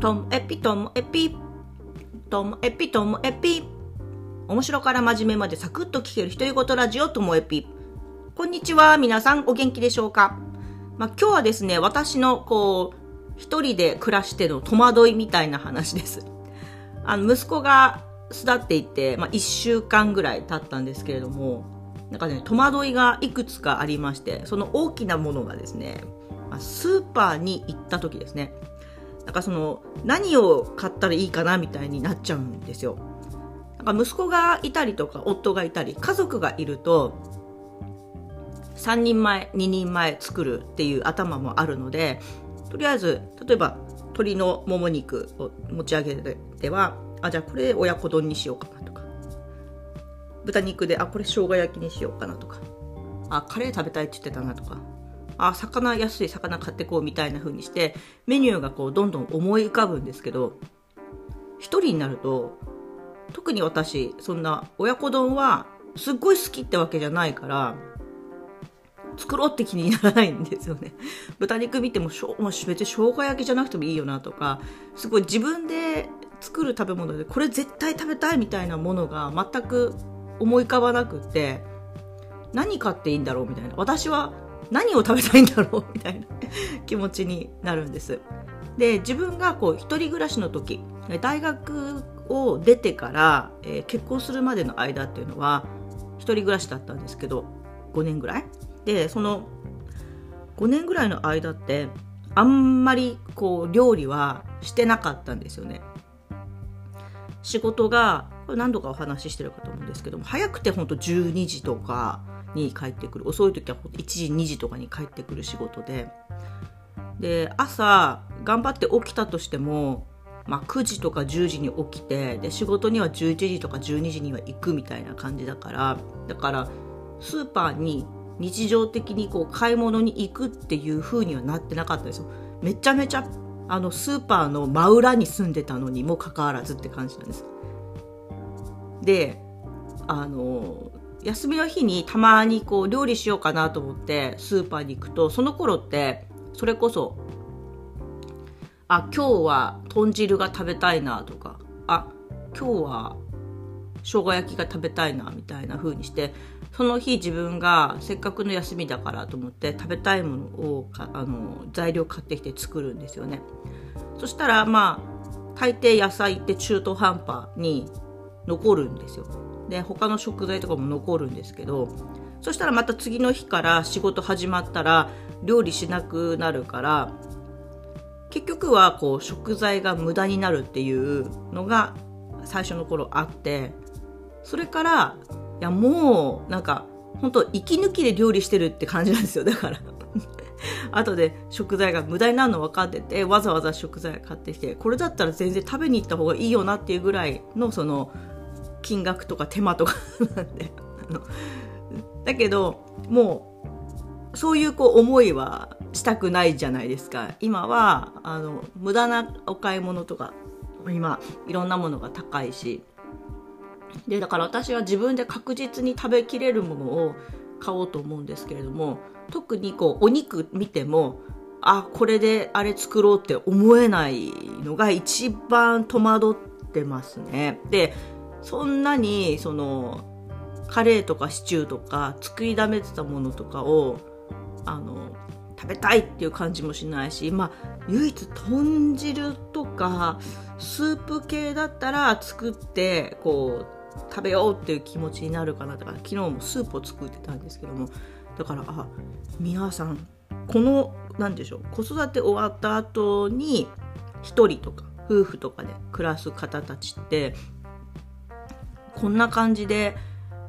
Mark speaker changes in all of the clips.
Speaker 1: ともエピともエピ。ともエピともエピ。面白から真面目までサクッと聞ける独り言ラジオともエピ。こんにちは皆さんお元気でしょうか、まあ、今日はですね私のこう一人で暮らしての戸惑いみたいな話です。あの息子が巣立っていて、まあ、1週間ぐらい経ったんですけれどもなんかね戸惑いがいくつかありましてその大きなものがですねスーパーに行った時ですね。なんかその何を買ったらいいかなみたいになっちゃうんですよ。なんか息子がいたりとか夫がいたり家族がいると3人前2人前作るっていう頭もあるのでとりあえず例えば鶏のもも肉を持ち上げてはあじゃあこれ親子丼にしようかなとか。豚肉であこれ生姜焼きにしようかなとか。あカレー食べたいって言ってたなとか。あ魚安い魚買ってこうみたいな風にしてメニューがこうどんどん思い浮かぶんですけど1人になると特に私そんな親子丼はすっごい好きってわけじゃないから作ろうって気にならないんですよね。豚肉見てもしょ、まあ、別に生姜焼きじゃなくてもいいよなとか、すごい自分で作る食べ物でこれ絶対食べたいみたいなものが全く思い浮かばなくって、何買っていいんだろうみたいな。私は何を食べたいんだろうみたいな気持ちになるんです。で自分がこう一人暮らしの時大学を出てから、えー、結婚するまでの間っていうのは一人暮らしだったんですけど5年ぐらい？でその5年ぐらいの間ってあんまりこう料理はしてなかったんですよね仕事がこれ何度かお話ししてるかと思うんですけども早くてほんと12時とかに帰ってくる。遅い時は1時2時とかに帰ってくる仕事で。で朝頑張って起きたとしても、まあ、9時とか10時に起きてで仕事には11時とか12時には行くみたいな感じだからだからスーパーに日常的にこう買い物に行くっていう風にはなってなかったですよ。めちゃめちゃあのスーパーの真裏に住んでたのにもかかわらずって感じなんです。であの休みの日にたまにこう料理しようかなと思ってスーパーに行くとその頃ってそれこそあ今日は豚汁が食べたいなとかあ今日は生姜焼きが食べたいなみたいな風にしてその日自分がせっかくの休みだからと思って食べたいものをあの材料買ってきて作るんですよね。そしたらまあ大抵野菜って中途半端に残るんですよ。で他の食材とかも残るんですけどそしたらまた次の日から仕事始まったら料理しなくなるから結局はこう食材が無駄になるっていうのが最初の頃あってそれからいやもうなんか本当息抜きで料理してるって感じなんですよ。だから 後で食材が無駄になるの分かっててわざわざ食材買ってきてこれだったら全然食べに行った方がいいよなっていうぐらいのその金額とか手間とか なんで。だけどもうそういうこう思いはしたくないじゃないですか。今はあの無駄なお買い物とか今いろんなものが高いし。でだから私は自分で確実に食べきれるものを買おうと思うんですけれども特にこうお肉見てもあこれであれ作ろうって思えないのが一番戸惑ってますね。でそんなにそのカレーとかシチューとか作りだめてたものとかをあの食べたいっていう感じもしないしまあ唯一豚汁とかスープ系だったら作ってこう食べようっていう気持ちになるかなだから昨日もスープを作ってたんですけどもだからあ皆さんこの何でしょう子育て終わった後に1人とか夫婦とかで暮らす方たちってこんな感じで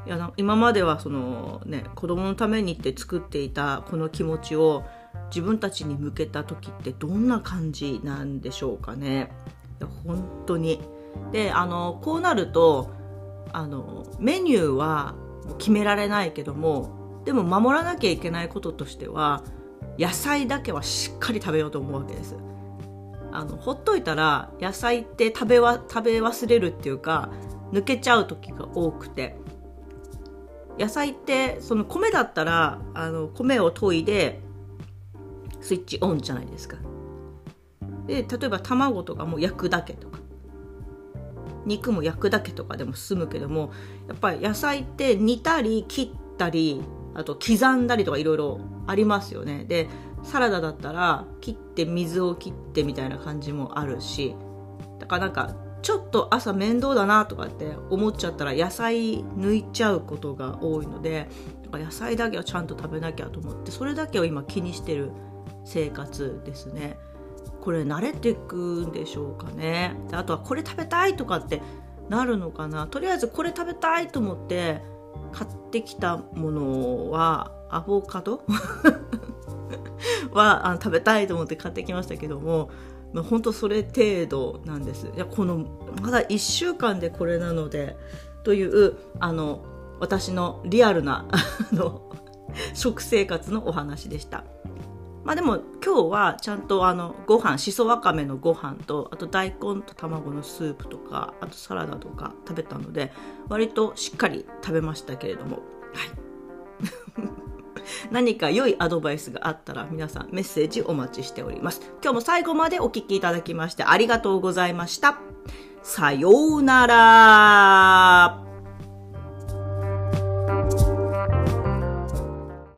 Speaker 1: いや今まではその、ね、子供のためにって作っていたこの気持ちを自分たちに向けた時ってどんな感じなんでしょうかね。いや本当にであのこうなるとあのメニューは決められないけどもでも守らなきゃいけないこととしては野菜だけはしっかり食べようと思うわけですあのほっといたら野菜って食べわ食べ忘れるっていうか抜けちゃう時が多くて。野菜ってその米だったらあの米を研いでスイッチオンじゃないですか。で例えば卵とかも焼くだけとか。肉も焼くだけとかでも済むけどもやっぱり野菜って煮たり切ったりあと刻んだりとかいろいろありますよね。でサラダだったら切って水を切ってみたいな感じもあるしだからなんかちょっと朝面倒だなとかって思っちゃったら野菜抜いちゃうことが多いので野菜だけはちゃんと食べなきゃと思ってそれだけを今気にしてる生活ですね。これ慣れていくんでしょうかね。あとはこれ食べたいとかってなるのかな。とりあえずこれ食べたいと思って買ってきたものはアボカド？はあの食べたいと思って買ってきましたけども、まあ、本当それ程度なんです。いやこのまだ1週間でこれなのでというあの私のリアルな 食生活のお話でした。まあでも今日はちゃんとあのご飯しそわかめのご飯とあと大根と卵のスープとかあとサラダとか食べたので割としっかり食べましたけれども。はい。何か良いアドバイスがあったら皆さんメッセージお待ちしております。今日も最後までお聴きいただきましてありがとうございました。さようなら。